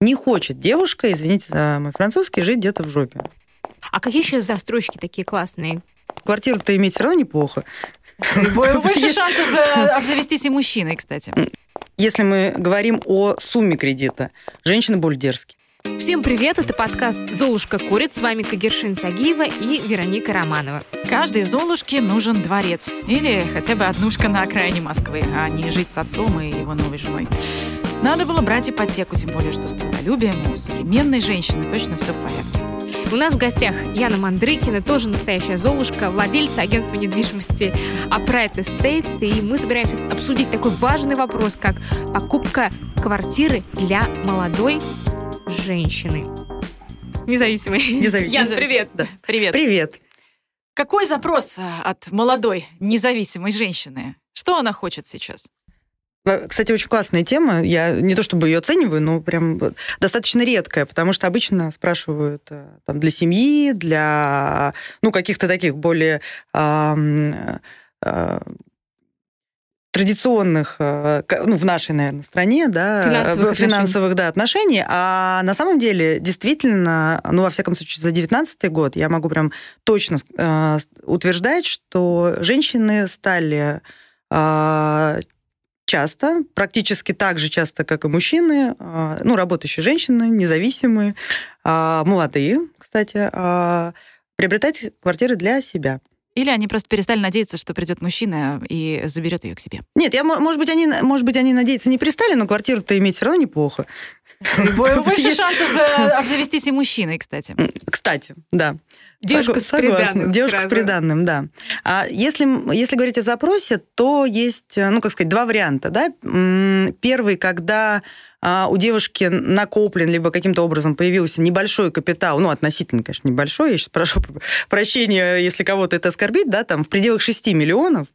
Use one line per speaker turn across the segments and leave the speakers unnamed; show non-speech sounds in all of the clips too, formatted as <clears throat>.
Не хочет девушка, извините за мой французский, жить где-то в жопе.
А какие сейчас застройщики такие классные?
Квартиру-то иметь все равно неплохо. <laughs>
Больше шансов э, обзавестись и мужчиной, кстати.
Если мы говорим о сумме кредита, женщины более дерзкие.
Всем привет, это подкаст «Золушка курит». С вами Кагершин Сагиева и Вероника Романова.
Каждой Золушке нужен дворец. Или хотя бы однушка на окраине Москвы, а не жить с отцом и его новой женой. Надо было брать ипотеку, тем более, что с трудолюбием у современной женщины точно все в порядке.
У нас в гостях Яна Мандрыкина, тоже настоящая Золушка, владельца агентства недвижимости Upright Estate. И мы собираемся обсудить такой важный вопрос, как покупка квартиры для молодой женщины. Независимой.
Независимой.
Ян, привет.
Да.
Привет.
Привет.
Какой запрос от молодой независимой женщины? Что она хочет сейчас?
Э, Кстати, очень классная тема. Я не то чтобы ее оцениваю, но прям достаточно редкая, потому что обычно спрашивают э, там, для семьи, для ну, каких-то таких более а, а, традиционных, э, ну, в нашей, наверное, стране, да,
Финансовых
э, финансовых да, отношений. А на самом деле, действительно, ну, во всяком случае, за 19 год я могу прям точно э, утверждать, что женщины стали э, часто, практически так же часто, как и мужчины, э, ну, работающие женщины, независимые, э, молодые, кстати, э, приобретать квартиры для себя.
Или они просто перестали надеяться, что придет мужчина и заберет ее к себе?
Нет, я, мо- может быть, они, может быть, они надеяться не перестали, но квартиру-то иметь все равно неплохо.
Больше шансов э, обзавестись и мужчиной, кстати.
Кстати, да.
Девушка с приданым
Девушка
сразу.
с приданным, да. А если, если говорить о запросе, то есть, э, ну, как сказать, два варианта. Да? Первый, когда а, у девушки накоплен, либо каким-то образом появился небольшой капитал, ну, относительно, конечно, небольшой, я сейчас прошу прощения, если кого-то это оскорбит, да, там в пределах 6 миллионов,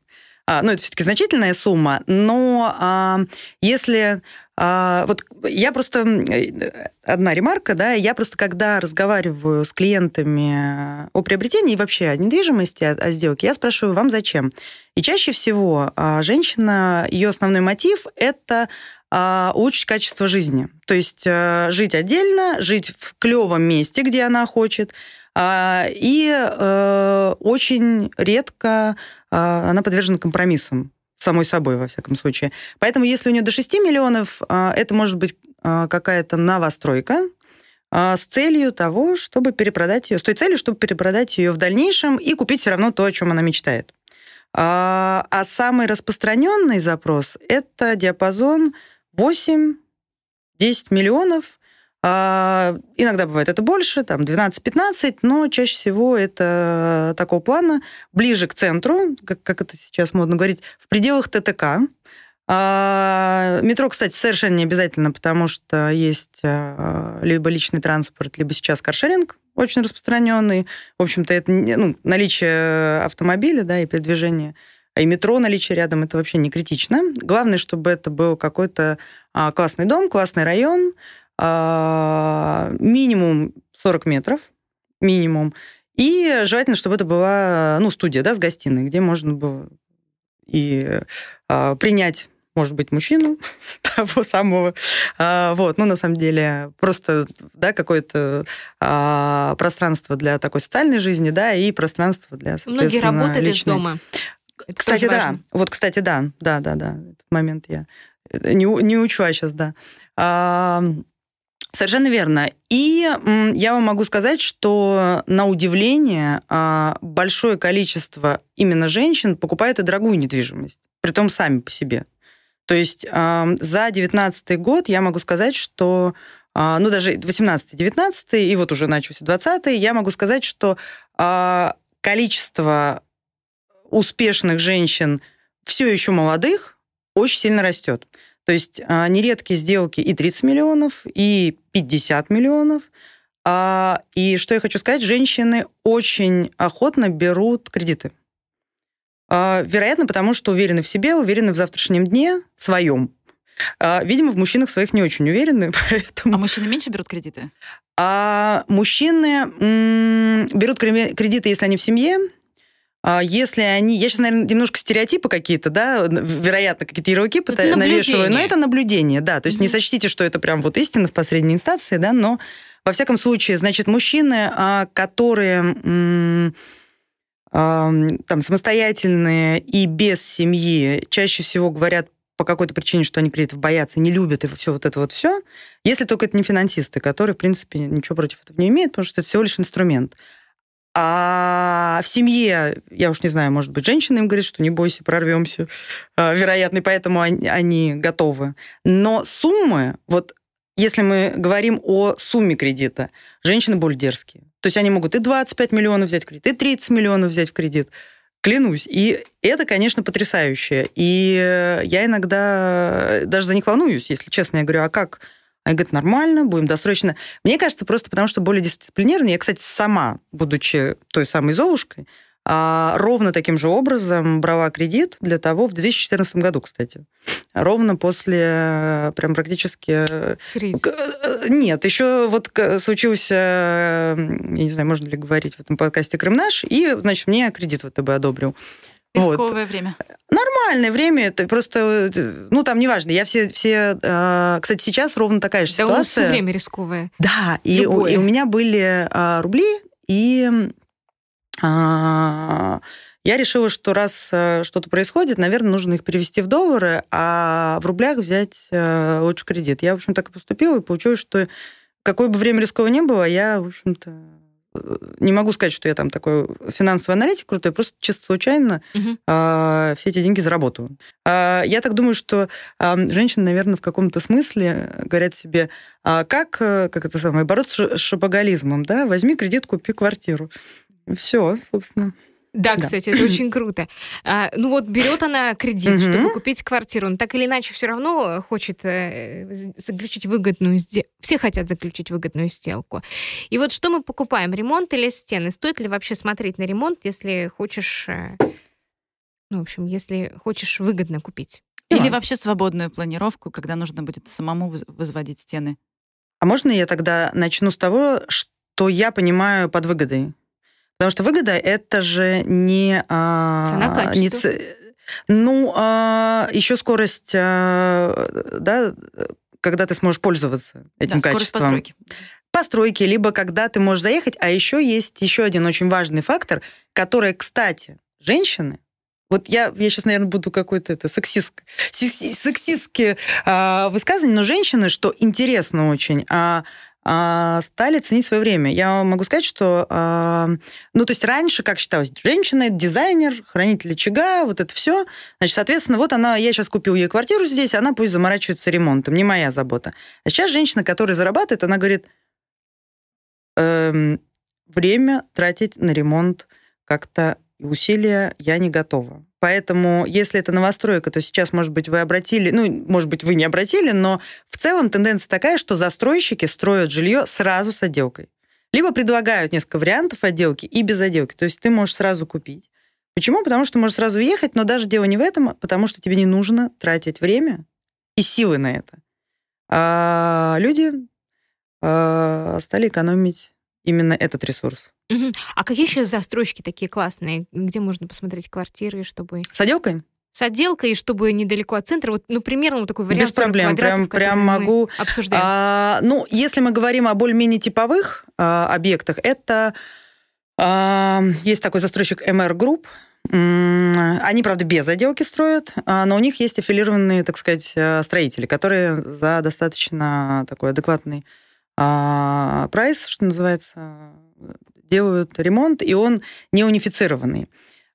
ну, это все-таки значительная сумма, но а, если... а, вот я просто... э, Одна ремарка, да, я просто, когда разговариваю с клиентами о приобретении вообще о недвижимости, о, о сделке, я спрашиваю, вам зачем? И чаще всего а, женщина, ее основной мотив – это а, улучшить качество жизни. То есть а, жить отдельно, жить в клевом месте, где она хочет, а, и э, очень редко а, она подвержена компромиссам самой собой, во всяком случае. Поэтому, если у нее до 6 миллионов, а, это может быть а, какая-то новостройка а, с целью того, чтобы перепродать ее, с той целью, чтобы перепродать ее в дальнейшем и купить все равно то, о чем она мечтает. А а самый распространенный запрос – это диапазон 8-10 миллионов. А, Иногда бывает это больше, там 12-15, но чаще всего это такого плана, ближе к центру, как, как это сейчас модно говорить, в пределах ТТК. А, Метро, кстати, совершенно не обязательно, потому что есть а, либо личный транспорт, либо сейчас каршеринг очень распространенный. В общем-то, это ну, наличие автомобиля да, и передвижение, и метро наличие рядом, это вообще не критично. Главное, чтобы это был какой-то а, классный дом, классный район, минимум 40 метров, минимум. И желательно, чтобы это была ну, студия да, с гостиной, где можно было и а, принять, может быть, мужчину <laughs> того самого. А, вот, ну, на самом деле, просто, да, какое-то а, пространство для такой социальной жизни, да, и пространство для,
Многие
соответственно,
работают из
личной.
дома. Это
Кстати, да.
важно.
Вот, кстати, да. Да, да, да. Этот момент я э, не, не учу, а сейчас, да. А, Совершенно верно. И я вам могу сказать, что на удивление а, большое количество именно женщин покупают и дорогую недвижимость, притом сами по себе. То есть а, за 2019 год я могу сказать, что а, ну, даже 18-19, и вот уже начался 20 я могу сказать, что количество успешных женщин, все еще молодых, очень сильно растет. То есть а, нередки сделки и 30 миллионов, и 50 миллионов. А, И что я хочу сказать, женщины очень охотно берут кредиты. А, Вероятно, потому что уверены в себе, уверены в завтрашнем дне своем. Видимо, в мужчинах своих не очень уверены, <laughs> поэтому...
А мужчины меньше берут кредиты?
А мужчины м, берут кре- кредиты, если они в семье, если они... Я сейчас, наверное, немножко стереотипы какие-то, да, вероятно, какие-то ярлыки
Это
навешиваю, но это наблюдение, да. То есть не
Мгм.
сочтите, что это прям вот истина в последней инстанции, да, но во всяком случае, значит, мужчины, а, которые там самостоятельные и без семьи, чаще всего говорят по какой-то причине, что они кредитов боятся, не любят и все вот это вот все, если только это не финансисты, которые, в принципе, ничего против этого не имеют, потому что это всего лишь инструмент. А в семье, я уж не знаю, может быть, женщина им говорит, что не бойся, прорвемся, а, вероятно, и поэтому они, они готовы. Но суммы, вот если мы говорим о сумме кредита, женщины более дерзкие. То есть они могут и 25 миллионов взять в кредит, и 30 миллионов взять в кредит. Клянусь. И это, конечно, потрясающе. И э, я иногда даже за них волнуюсь, если честно. Я говорю, а как? Они говорят, нормально, будем досрочно. Мне кажется, просто потому что более дисциплинированные. Я, кстати, сама, будучи той самой Золушкой, а, ровно таким же образом брала кредит для того, в 2014 году, кстати. Ровно после э, прям практически... э,
Кризис.
э, Нет, еще вот случился, я не знаю, можно ли говорить в этом подкасте «Крым наш», и, значит, мне кредит ВТБ одобрил. Вот.
Рисковое время.
Нормальное время, это просто, ну, там неважно. Я все, все, э, кстати, сейчас ровно такая же
Да у нас все
ситуация.
время рисковое.
Да, и у, и у меня были а, рубли, и а, я решила, что раз а, что-то происходит, наверное, нужно их перевести в доллары, а в рублях взять а, лучше кредит. Я, в общем, так и поступила, и получилось, что какое бы время рисковое не было, я, в общем-то, не могу сказать, что я там такой финансовый аналитик крутой, просто чисто случайно
Мгм.
а, все эти деньги зарабатываю. А, Я так думаю, что а, женщины, наверное, в каком-то смысле говорят себе, а как, э, как это самое, бороться с шопоголизмом, да? Возьми кредит, купи квартиру. Все, собственно.
Да,
Да.
кстати, это очень круто. А, ну вот берет она кредит,
Мгм.
чтобы купить квартиру, но так или иначе все равно хочет э, заключить выгодную сделку. Все хотят заключить выгодную сделку. И вот что мы покупаем, ремонт или стены? Стоит ли вообще смотреть на ремонт, если хочешь, э, ну, в общем, если хочешь выгодно купить?
Или
Да.
вообще свободную планировку, когда нужно будет самому воз- возводить стены.
А можно я тогда начну с того, что я понимаю под выгодой? Потому что выгода это же не... а,
Цена,
не ц- Ну, еще скорость, а, да, когда ты сможешь пользоваться этим
да, скорость
качеством.
постройки.
постройки, либо когда ты можешь заехать. А еще есть еще один очень важный фактор, который, кстати, женщины, вот я, я сейчас, наверное, буду какой-то это сексист, секси- сексистские а, высказывания, но женщины, что интересно очень, а, а, стали ценить свое время. Я могу сказать, что, а, ну, то есть раньше, как считалось, женщина, дизайнер, хранитель очага, вот это все. Значит, соответственно, вот она, я сейчас купил ей квартиру здесь, она пусть заморачивается ремонтом, не моя забота. А сейчас женщина, которая зарабатывает, она говорит, эм, время тратить на ремонт как-то усилия я не готова. Поэтому, если это новостройка, то сейчас, может быть, вы обратили, ну, может быть, вы не обратили, но в целом тенденция такая, что застройщики строят жилье сразу с отделкой. Либо предлагают несколько вариантов отделки и без отделки. То есть ты можешь сразу купить. Почему? Потому что можешь сразу ехать, но даже дело не в этом, а потому что тебе не нужно тратить время и силы на это. А люди а, стали экономить именно этот ресурс.
Мгм. А какие сейчас застройщики такие классные, где можно посмотреть квартиры, чтобы
С отделкой?
с отделкой, чтобы недалеко от центра, вот, ну, примерно вот такой вариант
Без проблем,
40 квадратов,
прям- прям могу.
обсуждаем.
А, ну, если мы говорим о более-менее типовых а, объектах, это а, есть такой застройщик MR Group. Они, правда, без отделки строят, а, но у них есть аффилированные, так сказать, а, строители, которые за достаточно такой адекватный а, прайс, что называется, делают ремонт, и он не унифицированный.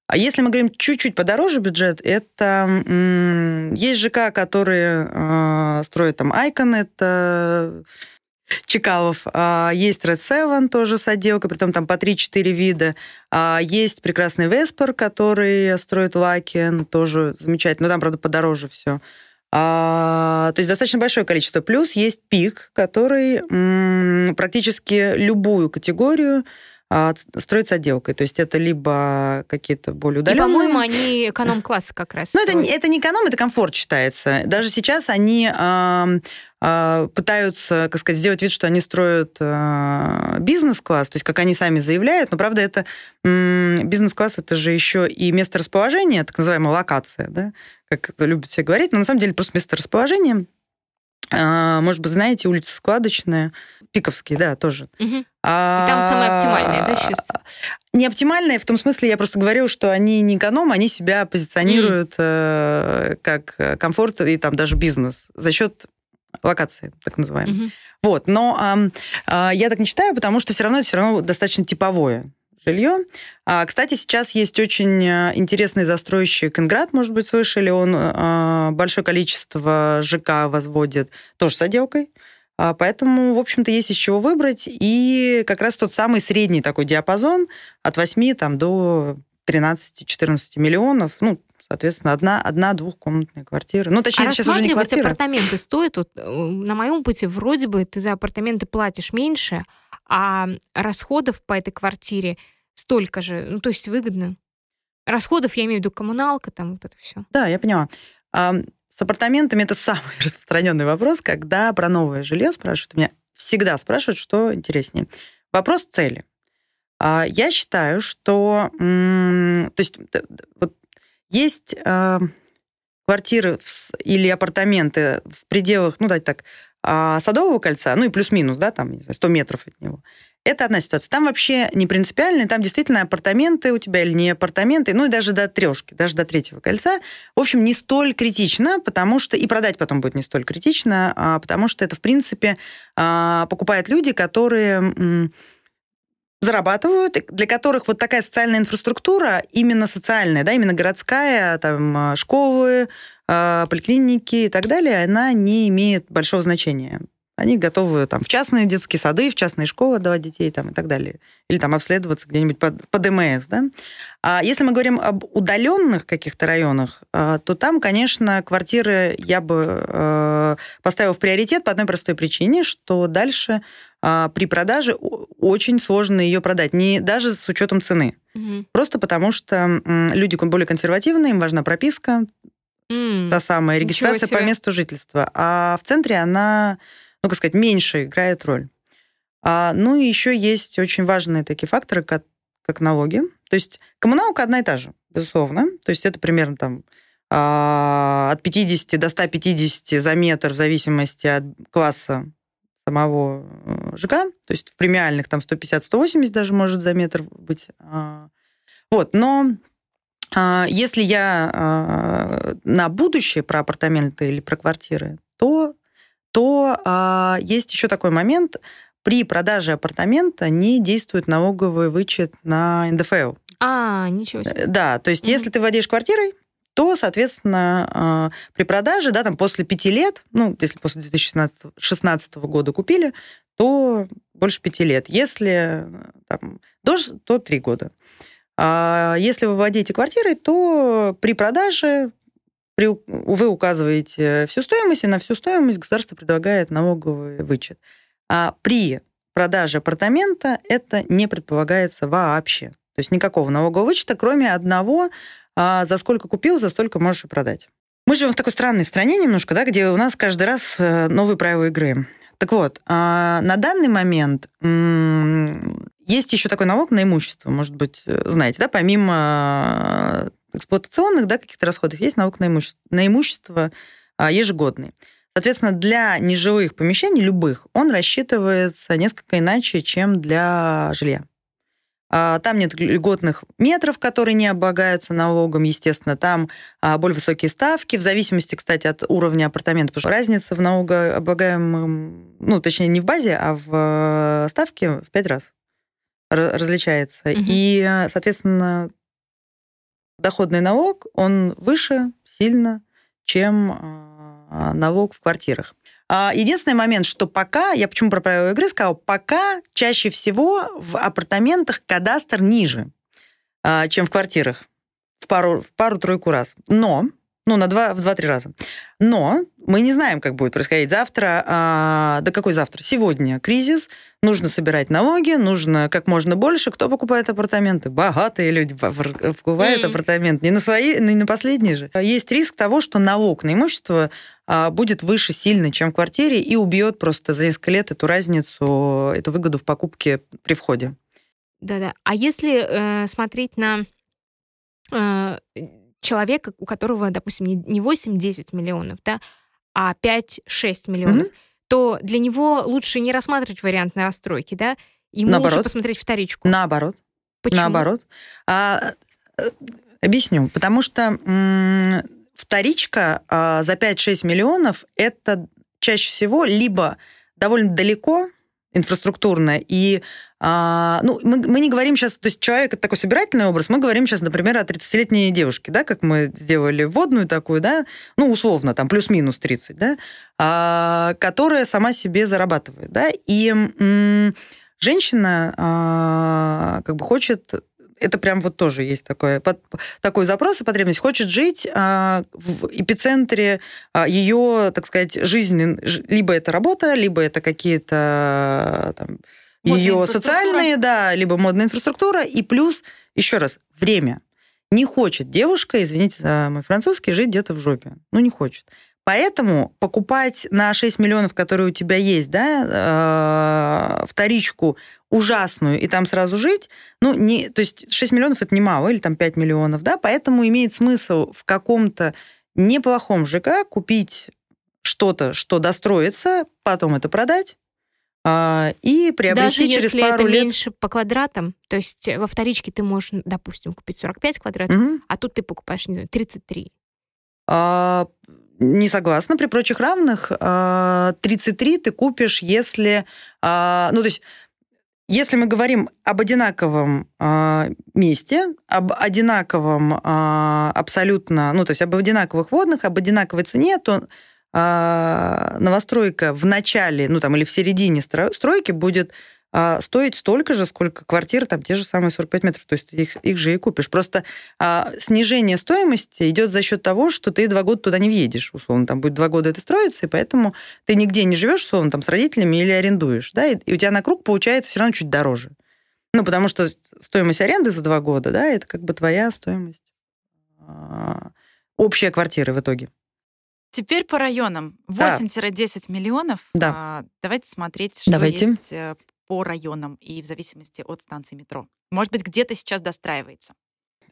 А если мы говорим чуть-чуть подороже бюджет, это есть ЖК, которые э, строят там Айкон, это Чекалов. А, Есть Red Seven тоже с отделкой, притом там по 3-4 вида. А, Есть прекрасный Веспер, который строит Лаки, тоже замечательно. Но там, правда, подороже все. то есть достаточно большое количество. Плюс есть Пик, который м, практически любую категорию а, ц- строит с отделкой. То есть это либо какие-то более
И,
удаленные...
по-моему, они эконом-класс как раз.
Ну, это, это не эконом, это комфорт считается. Даже сейчас они а, пытаются, как сказать, сделать вид, что они строят а, бизнес-класс, то есть как они сами заявляют, но правда это бизнес-класс это же еще и место расположения, так называемая локация, да, как любят все говорить, но на самом деле просто место расположения. А, может быть, знаете, улица Складочная, Пиковский, да, тоже.
Угу. А... И там самое оптимальное, да, сейчас?
Не оптимальное, в том смысле, я просто говорю, что они не эконом, они себя позиционируют mm. э, как комфорт и там даже бизнес за счет локации, так называемой. Mm-hmm. Вот, но э, э, я так не считаю, потому что все равно это все равно достаточно типовое жилье. А, кстати, сейчас есть очень э, интересный застройщик Инград, может быть, слышали, он а, большое количество ЖК возводит тоже с отделкой. А, поэтому, в общем-то, есть из чего выбрать. И как раз тот самый средний такой диапазон от 8 там, до 13-14 миллионов. Ну, соответственно, одна, одна двухкомнатная квартира. Ну, точнее,
а
сейчас уже не квартира.
апартаменты стоят? Вот, э, на моем пути вроде бы ты за апартаменты платишь меньше, а расходов по этой квартире столько же. Ну, то есть выгодно. Расходов, я имею в виду коммуналка, там вот это все.
Да, я поняла. С апартаментами это самый <laughs> распространенный вопрос, когда про новое жилье спрашивают. Меня всегда спрашивают, что интереснее. Вопрос цели. А, я считаю, что то есть вот есть а, квартиры или апартаменты в пределах, ну, давайте так, а, Садового кольца, ну и плюс-минус, да, там, не знаю, 100 метров от него. Это одна ситуация. Там вообще не принципиально, там действительно апартаменты у тебя или не апартаменты, ну и даже до трешки, даже до третьего кольца. В общем, не столь критично, потому что и продать потом будет не столь критично, а, потому что это, в принципе, а, покупают люди, которые зарабатывают, для которых вот такая социальная инфраструктура, именно социальная, да, именно городская, там, а, школы, поликлиники и так далее, она не имеет большого значения. Они готовы там, в частные детские сады, в частные школы отдавать детей там, и так далее. Или там обследоваться где-нибудь под, под ДМС. Да? А если мы говорим об удаленных каких-то районах, а, то там, конечно, квартиры я бы э, поставила в приоритет по одной простой причине, что дальше а, при продаже очень сложно ее продать, не даже с учетом цены. Угу. Просто потому что люди более консервативные, им важна прописка, mm. та самая регистрация по месту жительства. А в центре она ну, как сказать, меньше играет роль. А, ну и еще есть очень важные такие факторы, как, как налоги. То есть коммуналка одна и та же, безусловно. То есть это примерно там а, от 50 до 150 за метр в зависимости от класса самого э, ЖК. То есть в премиальных там 150-180 даже может за метр быть. А, вот, но а, если я на будущее про апартаменты или про квартиры, то то а, есть еще такой момент. При продаже апартамента не действует налоговый вычет на НДФЛ.
А, ничего себе. Э,
да, то есть mm-hmm. если ты владеешь квартирой, то, соответственно, а, при продаже, да, там после пяти лет, ну, если после 2016 года купили, то больше пяти лет. Если там, до, то три года. А если вы владеете квартирой, то при продаже при, вы указываете всю стоимость, и на всю стоимость государство предлагает налоговый вычет. А при продаже апартамента это не предполагается вообще. То есть никакого налогового вычета, кроме одного, а, за сколько купил, за столько можешь и продать. Мы живем в такой странной стране немножко, да, где у нас каждый раз э, новые правила игры. Так вот, а, на данный момент есть еще такой налог на имущество, может быть, э, знаете, да, помимо эксплуатационных да, каких-то расходов есть налог на имущество, на имущество ежегодный. Соответственно, для нежилых помещений, любых, он рассчитывается несколько иначе, чем для жилья. А, там нет льготных метров, которые не облагаются налогом, естественно. Там а, более высокие ставки, в зависимости, кстати, от уровня апартамента. Потому что разница в налогооблагаемом, ну, точнее, не в базе, а в э, ставке в пять раз различается. Угу. И, соответственно, доходный налог, он выше сильно, чем а, налог в квартирах. А, единственный момент, что пока, я почему про правила игры сказала, пока чаще всего в апартаментах кадастр ниже, а, чем в квартирах в пару, в пару-тройку раз. Но ну, на два, в два-три раза. Но мы не знаем, как будет происходить завтра. А, да какой завтра? Сегодня кризис, нужно собирать налоги, нужно как можно больше. Кто покупает апартаменты? Богатые люди покупают mm. апартамент. Не на свои, не на последние же. Есть риск того, что налог на имущество а, будет выше сильно, чем в квартире, и убьет просто за несколько лет эту разницу, эту выгоду в покупке при входе.
Да-да. А если э, смотреть на э, человека, у которого, допустим, не 8-10 миллионов, да, а 5-6 миллионов, mm-hmm. то для него лучше не рассматривать вариант на расстройки, да? Ему Наоборот. лучше посмотреть вторичку.
Наоборот. Почему? Наоборот. А, э, объясню. Потому что м- вторичка а, за 5-6 миллионов это чаще всего либо довольно далеко инфраструктурно, и а, ну, мы, мы не говорим сейчас, то есть человек это такой собирательный образ, мы говорим сейчас, например, о 30-летней девушке, да, как мы сделали вводную такую, да, ну, условно, там, плюс-минус 30, да, а, которая сама себе зарабатывает, да, и м- женщина а, как бы хочет это прям вот тоже есть такое, под, такой запрос и потребность. Хочет жить а, в эпицентре а, ее, так сказать, жизни. Либо это работа, либо это какие-то там, ее социальные, да, либо модная инфраструктура, и плюс, еще раз, время. Не хочет девушка, извините за мой французский, жить где-то в жопе. Ну, не хочет. Поэтому покупать на 6 миллионов, которые у тебя есть, да, э, вторичку ужасную и там сразу жить, ну, не, то есть 6 миллионов это немало, или там 5 миллионов, да, поэтому имеет смысл в каком-то неплохом ЖК купить что-то, что достроится, потом это продать, и приобрести
Даже
через
если
пару
это
лет...
меньше по квадратам, то есть во вторичке ты можешь, допустим, купить 45 квадратов, угу. а тут ты покупаешь, не знаю, 33.
А, не согласна. При прочих равных 33 а, ты купишь, если... А, ну, то есть если мы говорим об одинаковом э, месте, об одинаковом э, абсолютно, ну, то есть об одинаковых водных, об одинаковой цене, то э, новостройка в начале, ну, там, или в середине стройки будет а, стоить столько же, сколько квартир, там те же самые 45 метров, то есть их, их же и купишь. Просто а, снижение стоимости идет за счет того, что ты два года туда не въедешь, условно, там будет два года это строится, и поэтому ты нигде не живешь, условно, там с родителями или арендуешь, да, и, и у тебя на круг получается все равно чуть дороже. Ну, потому что стоимость аренды за два года, да, это как бы твоя стоимость а, общая квартира в итоге.
Теперь по районам. 8-10 миллионов.
Да.
А, давайте смотреть, что
давайте.
есть э, по районам и в зависимости от станции метро? Может быть, где-то сейчас достраивается?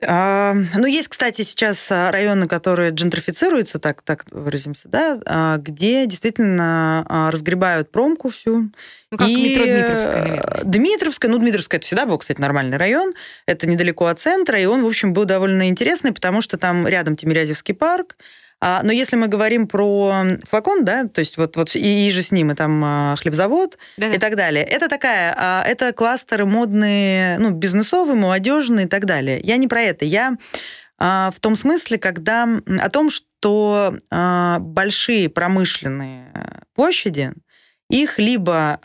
А, ну, есть, кстати, сейчас а, районы, которые джентрифицируются, так, так выразимся, да, а, где действительно а, разгребают промку всю.
Ну, как и... метро Дмитровская, наверное.
Дмитровская, ну, Дмитровская это всегда был, кстати, нормальный район. Это недалеко от центра, и он, в общем, был довольно интересный, потому что там рядом Тимирязевский парк, а, но если мы говорим про флакон, да, то есть вот, вот и, и же с ним, и там а, хлебзавод Да-да. и так далее, это такая, а, это кластеры модные, ну, бизнесовые, молодежные и так далее. Я не про это. Я в том смысле, когда о том, что большие промышленные площади, их либо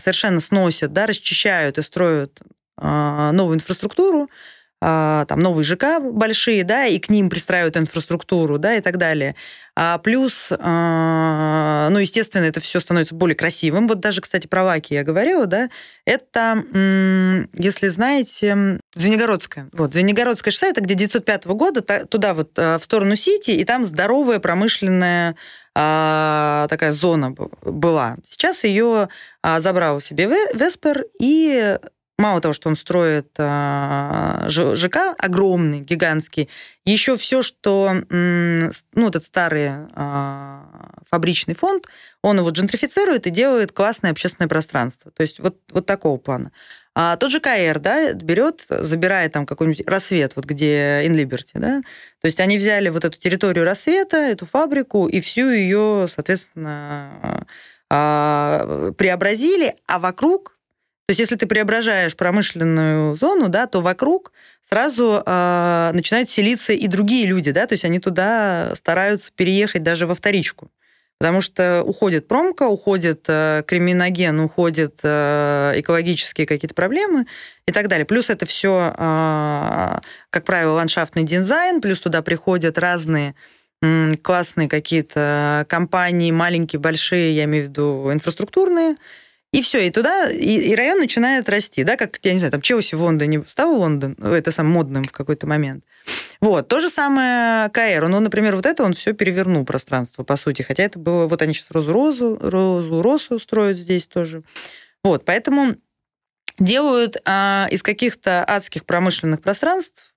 совершенно сносят, да, расчищают и строят новую инфраструктуру, а, там новые ЖК большие, да, и к ним пристраивают инфраструктуру, да, и так далее. А плюс, а, ну, естественно, это все становится более красивым. Вот даже, кстати, про Лаки я говорила, да, это, если знаете, Звенигородская. Вот, Звенигородская шоссе, это где 905 года, туда вот в сторону Сити, и там здоровая промышленная такая зона была. Сейчас ее забрал себе Веспер, и мало того, что он строит а, ЖК огромный, гигантский, еще все, что, ну, этот старый а, фабричный фонд, он его джентрифицирует и делает классное общественное пространство. То есть вот, вот такого плана. А тот же КР, да, берет, забирает там какой-нибудь рассвет, вот где Liberty, да, то есть они взяли вот эту территорию рассвета, эту фабрику, и всю ее, соответственно, а, преобразили, а вокруг то есть, если ты преображаешь промышленную зону, да, то вокруг сразу э, начинают селиться и другие люди, да, то есть они туда стараются переехать даже во вторичку. Потому что уходит промка, уходит э, криминоген, уходят э, экологические какие-то проблемы и так далее. Плюс это все, э, как правило, ландшафтный дизайн, плюс туда приходят разные классные какие-то компании, маленькие, большие, я имею в виду инфраструктурные, И все, и туда, и, и район начинает расти, да, как, я не знаю, там Челси в Лондоне стал Лондон, это сам модным в какой-то момент. Вот, то же самое КР. Ну, например, вот это он все перевернул пространство, по сути, хотя это было, вот они сейчас розу-розу, розу-росу строят здесь тоже. Вот, поэтому делают а, из каких-то адских промышленных пространств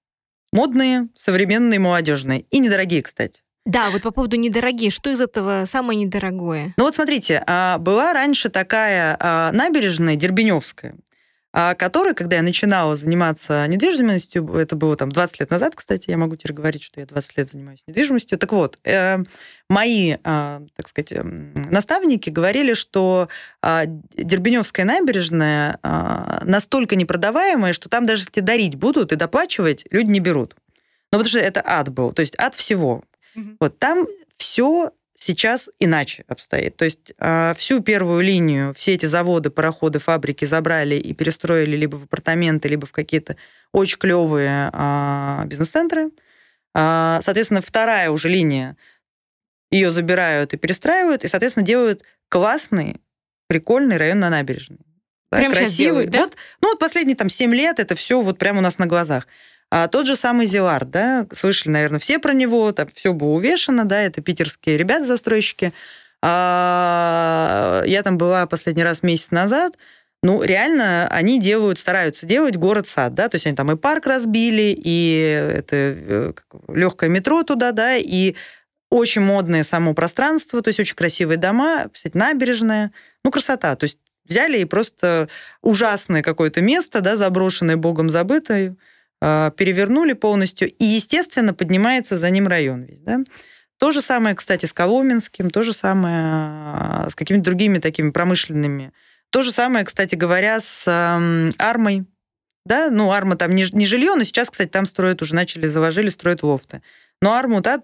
модные, современные, молодежные. И недорогие, кстати.
Да, вот по поводу недорогие. Что из этого самое недорогое?
Ну вот смотрите, а, была раньше такая а, набережная Дербеневская, а, которая, когда я начинала заниматься недвижимостью, это было там 20 лет назад, кстати, я могу теперь говорить, что я 20 лет занимаюсь недвижимостью. Так вот, э, мои, так сказать, наставники говорили, что Дербеневская набережная настолько непродаваемая, что там даже если дарить будут и доплачивать, люди не берут. Ну, потому что это ад был, то есть ад всего. Угу. Вот там все сейчас иначе обстоит. То есть э, всю первую линию, все эти заводы, пароходы, фабрики забрали и перестроили либо в апартаменты, либо в какие-то очень клевые э, бизнес-центры. Э, соответственно, вторая уже линия, ее забирают и перестраивают, и, соответственно, делают классный, прикольный район на набережной.
Да, Прям красивый. Делают, да?
Вот, ну вот последние там 7 лет это все вот прямо у нас на глазах. А тот же самый Зилард, да, слышали, наверное, все про него, там все было увешано, да, это питерские ребята-застройщики. А, я там была последний раз месяц назад, ну, реально, они делают, стараются делать город-сад, да, то есть они там и парк разбили, и это э, легкое метро туда, да, и очень модное само пространство, то есть очень красивые дома, кстати, набережная, ну, красота, то есть взяли и просто ужасное какое-то место, да, заброшенное, богом забытое, перевернули полностью, и, естественно, поднимается за ним район весь. Да? То же самое, кстати, с Коломенским, то же самое а, с какими-то другими такими промышленными. То же самое, кстати говоря, с Армой. Да? Ну, Арма там не, не жилье, но сейчас, кстати, там строят уже, начали, заложили, строят лофты. Но Арму, да,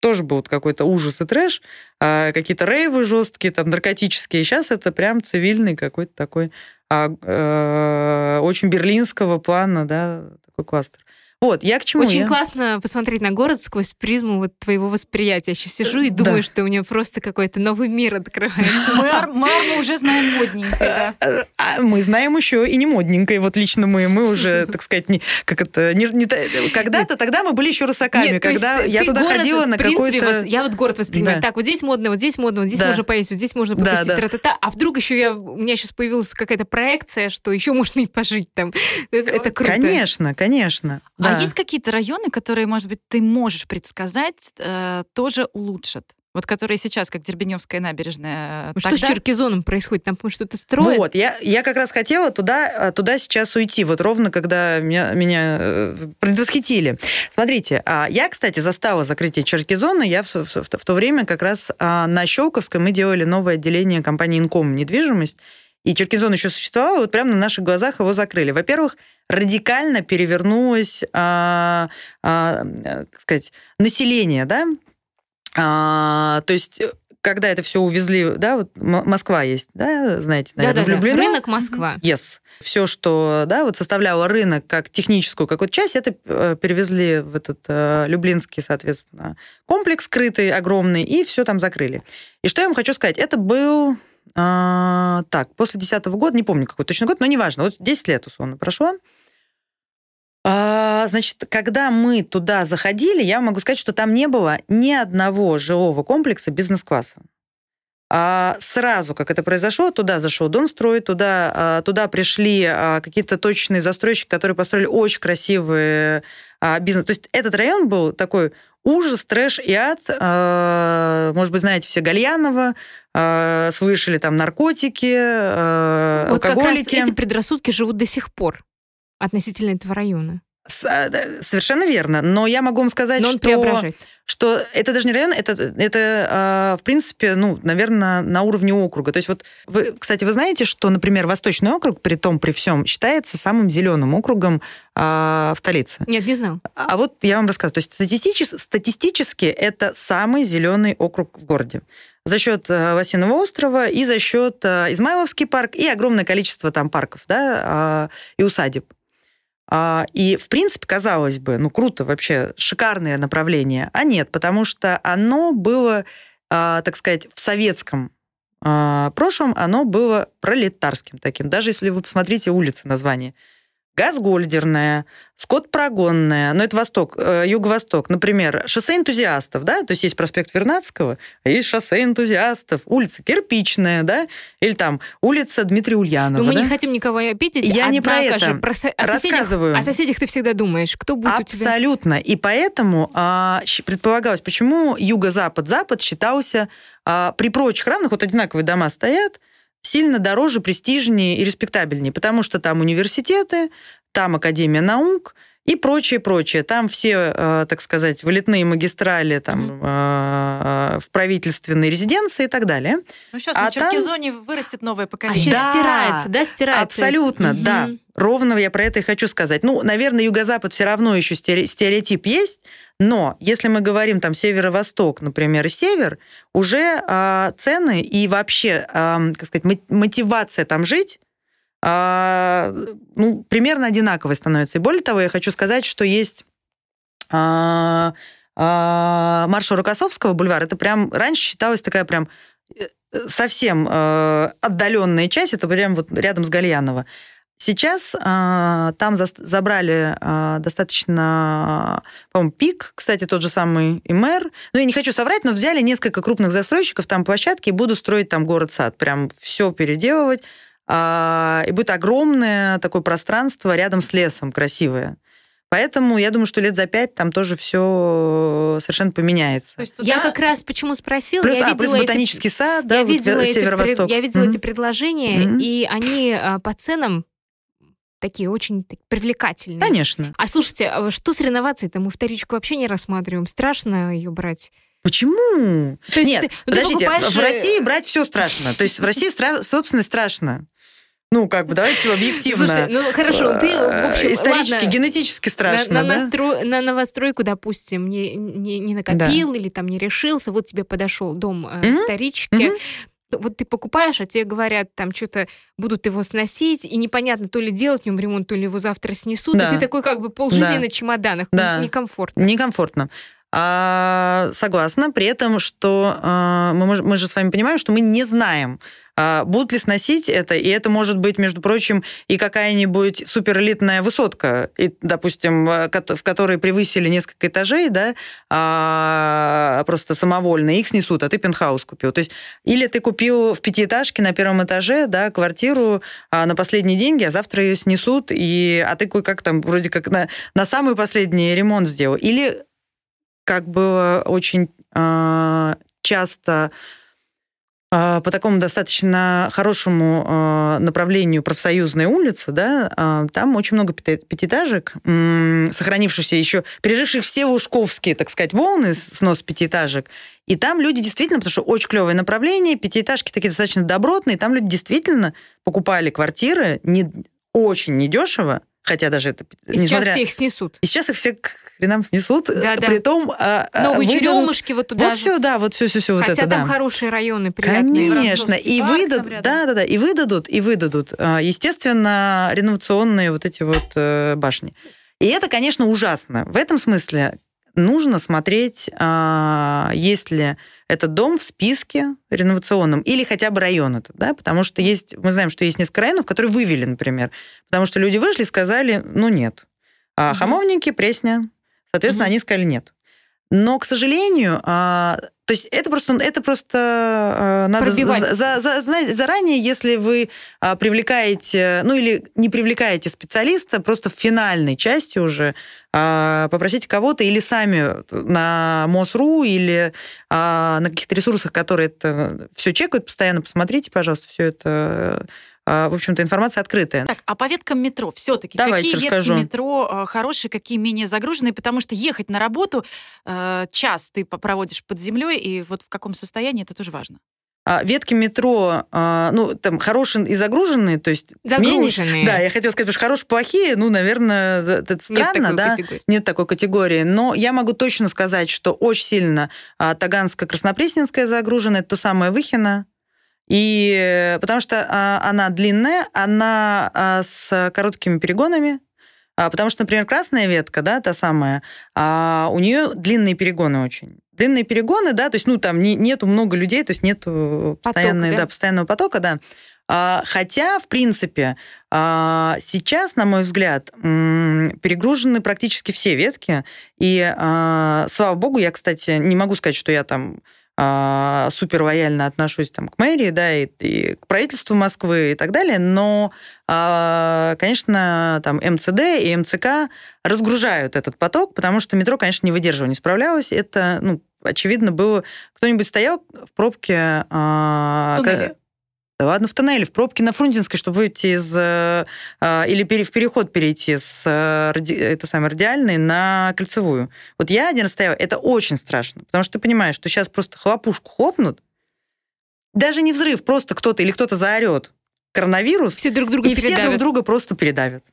тоже был какой-то ужас и трэш, а, какие-то рейвы жесткие, там, наркотические. Сейчас это прям цивильный какой-то такой а, э, очень берлинского плана, да, такой кластер. Вот, я к чему?
Очень
я...
классно посмотреть на город сквозь призму вот твоего восприятия. Я сейчас сижу и думаю, да. что у меня просто какой-то новый мир открывается.
Мы Арму уже знаем модненькой,
а, а Мы знаем еще и не модненькой. Вот лично мы, мы уже, <laughs> так сказать, не, как это, не, не, когда-то, тогда мы были еще русаками, Нет, когда я туда ходила на какой-то...
Я вот город воспринимаю. Да. Так, вот здесь модно, вот здесь модно, вот здесь да. можно поесть, вот здесь можно потусить, да, да. а вдруг еще я, у меня сейчас появилась какая-то проекция, что еще можно и пожить там. <laughs> Это круто.
Конечно, конечно.
А есть какие-то районы, которые, может быть, ты можешь предсказать, э, тоже улучшат? Вот которые сейчас, как Дербеневская набережная.
Что тогда... с Черкизоном происходит? Там что-то строят?
Вот, я, я как раз хотела туда, э, туда сейчас уйти, вот ровно когда меня, меня э, предвосхитили. Смотрите, а, я, кстати, застала закрытие Черкизона, я в, в, в, в то время как раз а, на Щелковской мы делали новое отделение компании «Инком» недвижимость, и Черкизон еще существовал, и вот прямо на наших глазах его закрыли. Во-первых, радикально перевернулось, а, а, как сказать, население, да, а, то есть когда это все увезли, да, вот Москва есть, да, знаете, наверное, да, да, влюблена.
Да. Рынок Москва.
Yes. Все, что, да, вот составляло рынок как техническую какую-то часть, это э, перевезли в этот э, Люблинский, соответственно, комплекс скрытый, огромный, и все там закрыли. И что я вам хочу сказать, это был а, так, после 2010 года, не помню какой точно год, но неважно, вот 10 лет условно прошло. А, значит, когда мы туда заходили, я могу сказать, что там не было ни одного жилого комплекса бизнес-класса. А сразу, как это произошло, туда зашел Донстрой, туда, а, туда пришли а, какие-то точные застройщики, которые построили очень красивые а, бизнес. То есть этот район был такой ужас, трэш и ад. Может быть, знаете все Гальянова, слышали там наркотики, вот алкоголики.
Как раз эти предрассудки живут до сих пор относительно этого района.
А, совершенно верно. Но я могу вам сказать,
Но
что, что это даже не район, это, это а, в принципе, ну, наверное, на уровне округа. То есть вот, вы, кстати, вы знаете, что, например, Восточный округ, при том, при всем, считается самым зеленым округом а, в столице?
Нет, не знал.
А вот я вам рассказываю. То есть статистически, статистически это самый зеленый округ в городе за счет Лосиного острова и за счет Измайловский парк и огромное количество там парков да, и усадеб. А, и, в принципе, казалось бы, ну, круто вообще, шикарное направление. А нет, потому что оно было, а, так сказать, в советском э, прошлом оно было пролетарским таким. Даже если вы посмотрите улицы название. Газгольдерная, Скот-прогонная, но это Восток, э, Юго-Восток. Например, шоссе энтузиастов, да, то есть есть проспект Вернадского, а есть шоссе энтузиастов, улица Кирпичная, да, или там улица Дмитрия Ульянова.
Но мы
да?
не хотим никого обидеть.
Я не про это.
Же, про со- о, соседях,
Рассказываю.
о соседях ты всегда думаешь, кто будет у тебя.
Абсолютно. И поэтому а, предполагалось, почему юго-запад, запад считался а, при прочих равных, вот одинаковые дома стоят, сильно дороже, престижнее и респектабельнее, потому что там университеты, там Академия наук и прочее, прочее. Там все, э, так сказать, вылетные магистрали там, э, в правительственной резиденции и так далее.
Ну, сейчас
А
на
там-
Черкизоне вырастет новое
А
поколение.
сейчас
Да,
стирается, да, стирается.
Абсолютно,
Мгм.
да. Ровно я про это и хочу сказать. Ну, наверное, юго-запад все равно еще стере- стереотип есть, но если мы говорим там северо-восток, например, и север, уже а, цены и вообще, ам, как сказать, мо- мотивация там жить а, ну, примерно одинаковой становится. И более того, я хочу сказать, что есть а, а, маршал Рокоссовского бульвар. Это прям раньше считалось такая прям э, совсем э, отдаленная часть, это прям вот рядом с Гальянова. Сейчас а, там зас- забрали а, достаточно, по-моему, пик, кстати, тот же самый и мэр. Ну, я не хочу соврать, но взяли несколько крупных застройщиков, там площадки, и будут строить там город-сад. Прям все переделывать. А, и будет огромное такое пространство рядом с лесом, красивое. Поэтому я думаю, что лет за пять там тоже все совершенно поменяется.
То есть
Я
туда-
как раз почему спросила,
Плюс,
я
а, плюс
видела эти
ботанический сад, да,
я
вот
видела, эти,
северо-восток.
пред- я видела
Мгм.
эти предложения,
Мгм.
и они а, по ценам такие очень так- привлекательные.
Конечно.
А слушайте, а что с реновацией-то? Мы вторичку вообще не рассматриваем. Страшно ее брать.
Почему?
То есть
Нет,
ты- ну, ты
подождите,
покупаешь,
в
э,
России брать все страшно. То есть в России, собственно, страшно. Ну, как бы, давайте объективно.
Слушай, ну хорошо, ты, в общем,
Э, Исторически,
ладно,
генетически страшно,
на, на
да?
настро- на новостройку, допустим, не, не, не накопил или там не решился, вот тебе подошел дом э,
Мгм,
вторички,
мгм.
вот ты покупаешь, а тебе говорят, там что-то будут его сносить, и непонятно, то ли делать в нем ремонт, то ли его завтра снесут,
Да.
и ты такой как бы полжизни
Да.
на чемоданах,
Да.
не- некомфортно.
Некомфортно. А, согласна, при этом, что а, мы, мы же с вами понимаем, что мы не знаем, а, будут ли сносить это, и это может быть, между прочим, и какая-нибудь суперэлитная высотка, и, допустим, а, в которой превысили несколько этажей, да, просто самовольно, их снесут, а ты пентхаус купил. То есть или ты купил в пятиэтажке на первом этаже, да, квартиру на последние деньги, а завтра ее снесут, и, а ты как там вроде как на, на самый последний ремонт сделал. Или как было очень э, часто э, по такому достаточно хорошему э, направлению профсоюзной улицы, да, э, там очень много пяти- пятиэтажек, м, сохранившихся еще, переживших все лужковские, так сказать, волны снос пятиэтажек. И там люди действительно, потому что очень клевое направление, пятиэтажки такие достаточно добротные, там люди действительно покупали квартиры не, очень недешево, хотя даже это...
И сейчас
несмотря-
все их снесут.
и сейчас их все хренам снесут,
Да-да.
при том а, а,
Новые
выдадут-
черемушки вот туда
Вот все, да, вот все, все, все вот
Хотя
это,
там
да.
хорошие районы, приятные.
Конечно, и
парк
выдадут, да, да, да, и выдадут, и выдадут, а, естественно, реновационные вот эти вот э, башни. И это, конечно, ужасно. В этом смысле нужно смотреть, а, есть ли этот дом в списке реновационном или хотя бы район этот, да, потому что есть, мы знаем, что есть несколько районов, которые вывели, например, потому что люди вышли и сказали, ну нет. А
Мгм.
хамовники, Пресня, соответственно,
Мгм.
они сказали нет. Но, к сожалению, а, то есть это просто, это просто а, надо
Пробивать.
за- за- знаете, заранее, если вы а, привлекаете, ну или не привлекаете специалиста, просто в финальной части уже а, попросите кого-то или сами на МОСРУ или а, на каких-то ресурсах, которые это все чекают постоянно, посмотрите, пожалуйста, все это, в общем-то, информация открытая.
Так, а по веткам метро все-таки
Давайте
какие
расскажу.
ветки метро э, хорошие, какие менее загруженные? Потому что ехать на работу э, час ты проводишь под землей, и вот в каком состоянии это тоже важно.
А, ветки метро, а, ну, там, хорошие и загруженные, то есть... менее-
Загруженные.
Да, я хотела сказать, потому что хорошие, плохие, ну, наверное, это
Нет
странно, да?
категории.
Нет такой категории. Но я могу точно сказать, что очень сильно а, Таганско-Краснопресненская загружена, это то самое Выхино. И э, потому что а, она длинная, она а, с короткими перегонами, а, потому что, например, красная ветка, да, та самая, у нее длинные перегоны очень. длинные перегоны, да, то есть, ну, там не, нету много людей, то есть нету постоянной, да? Да, постоянного потока, да. Хотя, в принципе, сейчас, на мой взгляд, перегружены практически все ветки. И, слава богу, я, кстати, не могу сказать, что я там супер лояльно отношусь там, к мэрии, да, и, и к правительству Москвы и так далее, но, конечно, там МЦД и МЦК разгружают этот поток, потому что метро, конечно, не выдерживало, не справлялось. Это, ну, очевидно, было... Кто-нибудь стоял в пробке...
Туннеле.
Ладно, в тоннеле, в пробке на Фрунзенской, чтобы выйти из... Э, или в переход перейти с э, это самое, радиальной на кольцевую. Вот я один раз стояла, это очень страшно, потому что ты понимаешь, что сейчас просто хлопушку хлопнут, даже не взрыв, просто кто-то или кто-то заорет коронавирус,
все друг друга
и
передавят.
все друг друга просто передавят.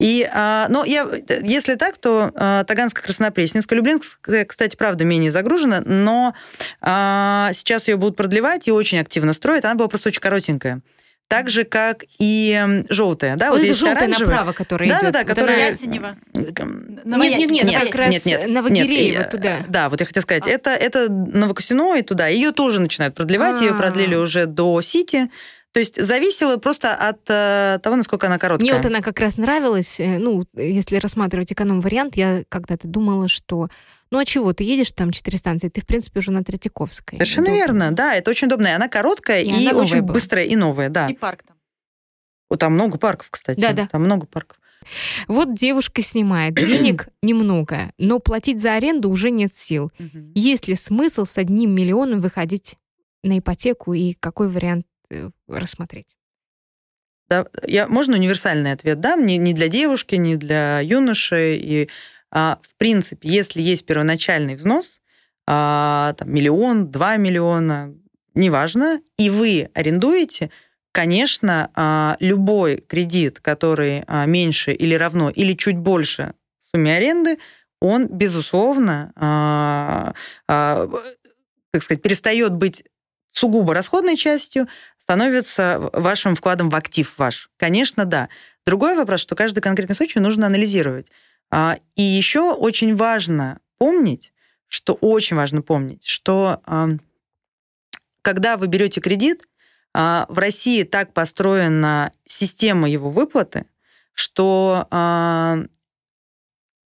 И, а, но я, если так, то а, Таганская, Краснопресненская, Люблинская, кстати, правда, менее загружена, но а, сейчас ее будут продлевать и очень активно строят. Она была просто очень коротенькая так же, как и желтая. Да,
вот,
вот
это желтая направо, которая
да,
идет.
Да, да, которая...
На Ясенева.
Нет, нет, нет, нет, как раз
нет, нет,
Новогиреево
нет,
туда.
Да, вот я хотела сказать, а. это, это Новокосино и туда. Ее тоже начинают продлевать, А-а-а. ее продлили уже до Сити. То есть зависело просто от э, того, насколько она короткая.
Мне вот она как раз нравилась. Э, ну, если рассматривать эконом-вариант, я когда-то думала, что ну а чего, ты едешь там четыре станции, ты, в принципе, уже на Третьяковской.
Совершенно удобно. верно, да, это очень удобно. И она короткая, и, и она очень была. быстрая, и новая, да.
И парк там.
О, там много парков, кстати.
Да, да.
Там много парков.
Вот девушка снимает, <clears throat> денег немного, но платить за аренду уже нет сил. Есть ли смысл с одним миллионом выходить на ипотеку и какой вариант рассмотреть?
Да, я, можно универсальный ответ дам, не, не для девушки, не для юноши. И, а, в принципе, если есть первоначальный взнос, а, там, миллион, два миллиона, неважно, и вы арендуете, конечно, а, любой кредит, который а, меньше или равно, или чуть больше сумме аренды, он, безусловно, а, а, как сказать, перестает быть сугубо расходной частью, становится вашим вкладом в актив ваш? Конечно, да. Другой вопрос, что каждый конкретный случай нужно анализировать. А, и еще очень важно помнить, что очень важно помнить, что когда вы берете кредит, а, в России так построена система его выплаты, что а,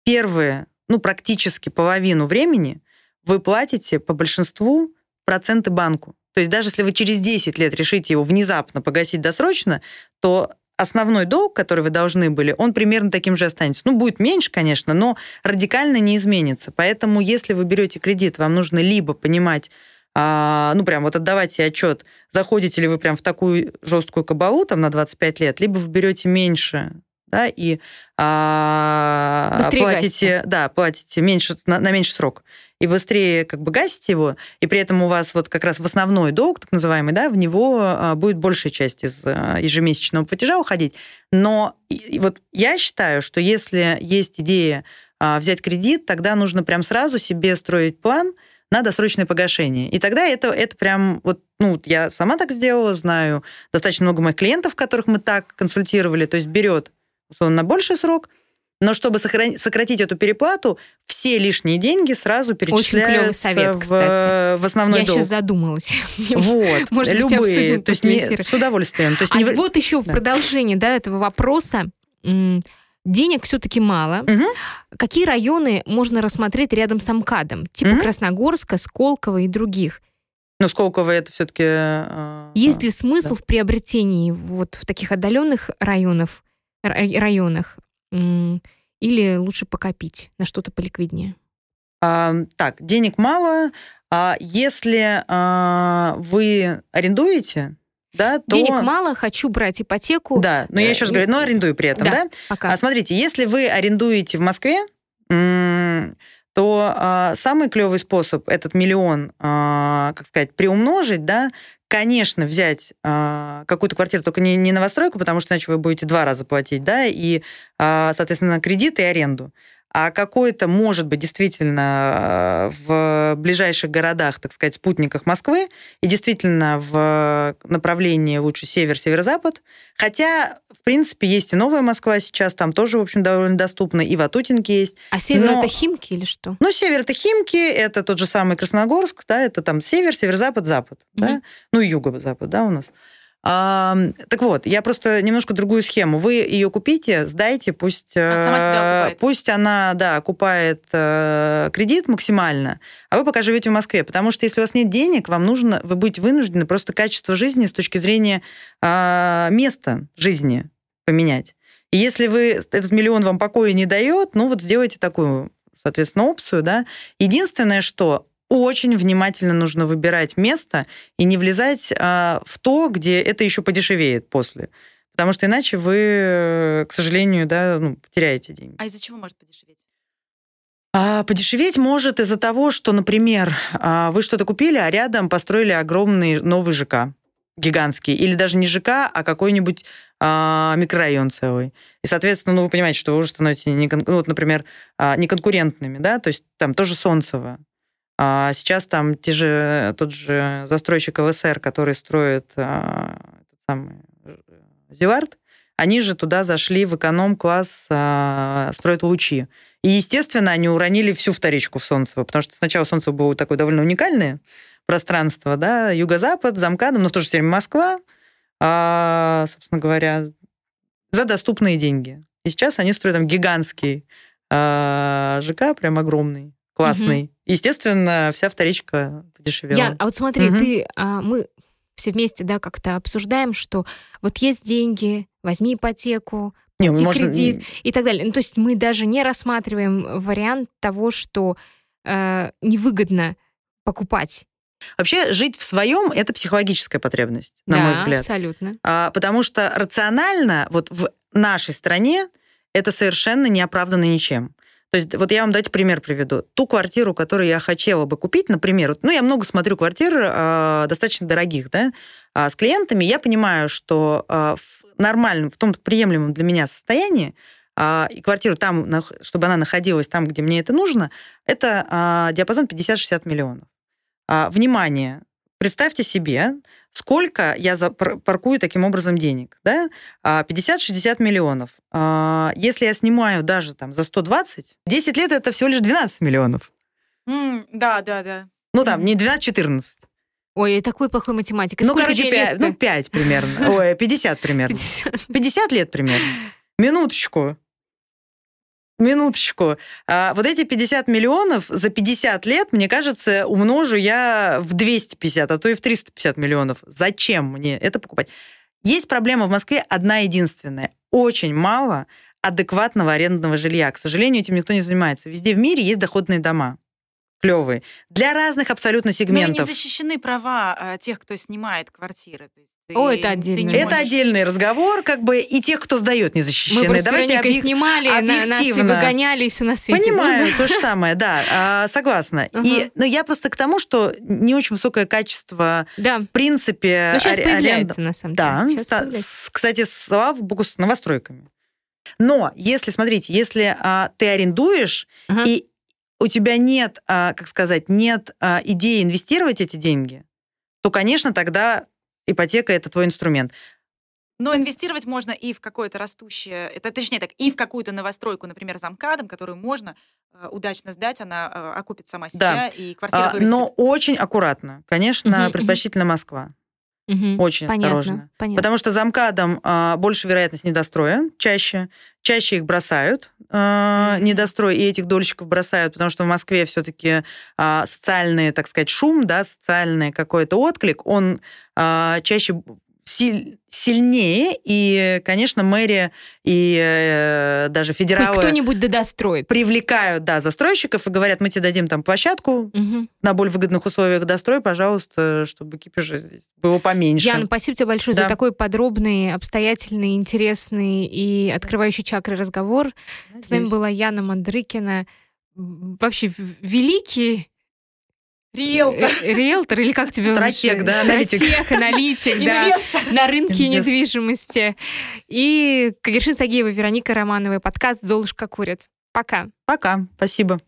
первые, ну, практически половину времени вы платите по большинству проценты банку. То есть даже если вы через 10 лет решите его внезапно погасить досрочно, то основной долг, который вы должны были, он примерно таким же останется. Ну, будет меньше, конечно, но радикально не изменится. Поэтому, если вы берете кредит, вам нужно либо понимать, а, ну, прям вот отдавать себе отчет, заходите ли вы прям в такую жесткую кабалу там на 25 лет, либо вы берете меньше да, и а, платите, да, платите меньше, на, на меньший срок и быстрее как бы гасите его, и при этом у вас вот как раз в основной долг, так называемый, да, в него а, будет большая часть из а, ежемесячного платежа уходить. Но вот я считаю, что если есть идея а, взять кредит, тогда нужно прям сразу себе строить план, на досрочное погашение. И тогда это, это прям, вот, ну, я сама так сделала, знаю достаточно много моих клиентов, которых мы так консультировали, то есть берет условно, на больший срок, но чтобы сократить эту переплату, все лишние деньги сразу перечисляются
совет, в,
в основной
Я
долг.
сейчас задумалась. <laughs>
Вот, <laughs>
Может
любые,
быть, обсудим
то есть не, с удовольствием. То есть
а
не...
вот еще да. в продолжении да, этого вопроса. Денег все-таки мало.
Угу.
Какие районы можно рассмотреть рядом с Амкадом? Типа угу. Красногорска, Сколково и других.
Но Сколково это все-таки... Э,
Есть ли смысл да. в приобретении вот в таких отдаленных районах, районах или лучше покопить на что-то поликвиднее?
А, так, денег мало. А если а, вы арендуете, да, то...
Денег мало, хочу брать ипотеку.
Да, но я еще раз говорю, но арендую при этом, да? да?
Пока.
А смотрите, если вы арендуете в Москве, то а, самый клевый способ этот миллион, а, как сказать, приумножить, да, конечно, взять э, какую-то квартиру, только не, не новостройку, потому что иначе вы будете два раза платить, да, и, э, соответственно, кредит и аренду. А какой-то, может быть, действительно в ближайших городах, так сказать, спутниках Москвы, и действительно в направлении лучше север, северо-запад. Хотя, в принципе, есть и новая Москва сейчас, там тоже, в общем, довольно доступно, и Ватутинки есть.
А север Но... это Химки или что?
Ну, север это Химки, это тот же самый Красногорск, да, это там север, северо-запад, запад, угу. да, ну, юго-запад, да, у нас. А, так вот, я просто немножко другую схему. Вы ее купите, сдайте, пусть...
Она сама себя э, окупает.
Пусть она, да, купает э, кредит максимально, а вы пока живете в Москве. Потому что если у вас нет денег, вам нужно, вы будете вынуждены просто качество жизни с точки зрения э, места жизни поменять. И если вы этот миллион вам покоя не дает, ну вот сделайте такую, соответственно, опцию, да. Единственное, что очень внимательно нужно выбирать место и не влезать а, в то, где это еще подешевеет после. Потому что иначе вы, к сожалению, да, ну, потеряете деньги.
А из-за чего может подешеветь?
А подешеветь может из-за того, что, например, а, вы что-то купили, а рядом построили огромный новый ЖК, гигантский. Или даже не ЖК, а какой-нибудь а, микрорайон целый. И, соответственно, ну, вы понимаете, что вы уже становитесь, не, ну, вот, например, а, неконкурентными, да, то есть там тоже Солнцево. А сейчас там те же, тот же застройщик ЛСР, который строит а, этот самый э, Зевард, они же туда зашли в эконом-класс, а, строят лучи. И, естественно, они уронили всю вторичку в Солнцево, потому что сначала Солнцево было такое довольно уникальное пространство, да, юго-запад, замкадом, но в то же время Москва, а, собственно говоря, за доступные деньги. И сейчас они строят там гигантский а, ЖК, прям огромный, классный. Угу. Естественно, вся вторичка подешевела.
Ян, а вот смотри, угу. ты, а, мы все вместе, да, как-то обсуждаем, что вот есть деньги, возьми ипотеку, не, можно... кредит и так далее. Ну, то есть мы даже не рассматриваем вариант того, что э, невыгодно покупать.
Вообще жить в своем это психологическая потребность, на
да,
мой взгляд.
абсолютно.
А, потому что рационально вот в нашей стране это совершенно не оправдано ничем. То есть вот я вам дать пример приведу. Ту квартиру, которую я хотела бы купить, например, ну я много смотрю квартир э, достаточно дорогих, да, э, с клиентами, я понимаю, что э, в нормальном, в том приемлемом для меня состоянии э, и квартиру там, чтобы она находилась там, где мне это нужно, это э, диапазон 50-60 миллионов. Внимание, представьте себе, сколько я паркую таким образом денег, да? 50-60 а, миллионов. А, если я снимаю даже там за 120, 10 лет это всего лишь 12 миллионов.
Mm, да, да, да.
Ну там, не 12-14.
Ой, такой плохой математик.
Ну, короче, 5, ну, 5 примерно. Ой, 50 примерно. <laughs> 50. 50 лет примерно. Минуточку. Минуточку. А, вот эти 50 миллионов за 50 лет, мне кажется, умножу я в 250, а то и в 350 миллионов. Зачем мне это покупать? Есть проблема в Москве одна единственная. Очень мало адекватного арендного жилья. К сожалению, этим никто не занимается. Везде в мире есть доходные дома клевые. Для разных абсолютно сегментов. Но
не защищены права э, тех, кто снимает квартиры. То есть
ты, О, это отдельный.
Это отдельный разговор, как бы и тех, кто сдает, не защищены.
Мы просто Давайте объек... снимали, объективно. нас и выгоняли, и все на свете.
Понимаю, то же <laughs> самое, да, а, согласна. И, но я просто к тому, что не очень высокое качество,
да.
в принципе,
но сейчас появляется, на самом
деле. Да, кстати, слава богу, с новостройками. Но если, смотрите, если а, ты арендуешь, ага. и у тебя нет, а, как сказать, нет а, идеи инвестировать эти деньги, то, конечно, тогда ипотека это твой инструмент.
Но инвестировать можно и в какое-то растущее, это точнее так, и в какую-то новостройку, например, замкадом, которую можно э, удачно сдать, она э, окупит сама себя да. и квартира
а, Но очень аккуратно. Конечно, угу, предпочтительно угу. Москва. Угу. Очень понятно, осторожно. Понятно. Потому что замкадом а, больше вероятность недостроя чаще. Чаще их бросают, а, недострой, и этих дольщиков бросают, потому что в Москве все-таки а, социальный, так сказать, шум, да, социальный какой-то отклик, он а, чаще сильнее, и, конечно, мэрия и э, даже федералы...
Хоть кто-нибудь да достроит.
Привлекают, да, застройщиков и говорят, мы тебе дадим там площадку угу. на более выгодных условиях, дострой, пожалуйста, чтобы кипежа здесь было поменьше.
Яна, спасибо тебе большое да. за такой подробный, обстоятельный, интересный и открывающий чакры разговор. Надеюсь. С нами была Яна Мандрыкина. Вообще великий
Риэлтор.
Э, риэлтор или как тебе
Стратег, да,
аналитик. Стратег, аналитик, да, на рынке недвижимости. И Кагершин Сагиева, Вероника Романова, подкаст «Золушка курит». Пока.
Пока. Спасибо.